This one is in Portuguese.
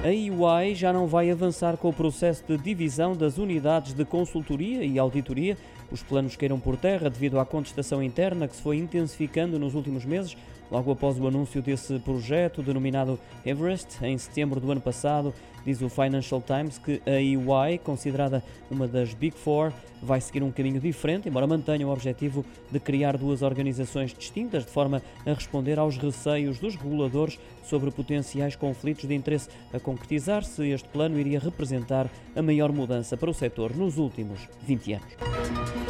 A EY já não vai avançar com o processo de divisão das unidades de consultoria e auditoria. Os planos queiram por terra devido à contestação interna que se foi intensificando nos últimos meses, logo após o anúncio desse projeto denominado Everest, em setembro do ano passado. Diz o Financial Times que a EY, considerada uma das Big Four, vai seguir um caminho diferente, embora mantenha o objetivo de criar duas organizações distintas, de forma a responder aos receios dos reguladores sobre potenciais conflitos de interesse a concretizar-se. Este plano iria representar a maior mudança para o setor nos últimos 20 anos.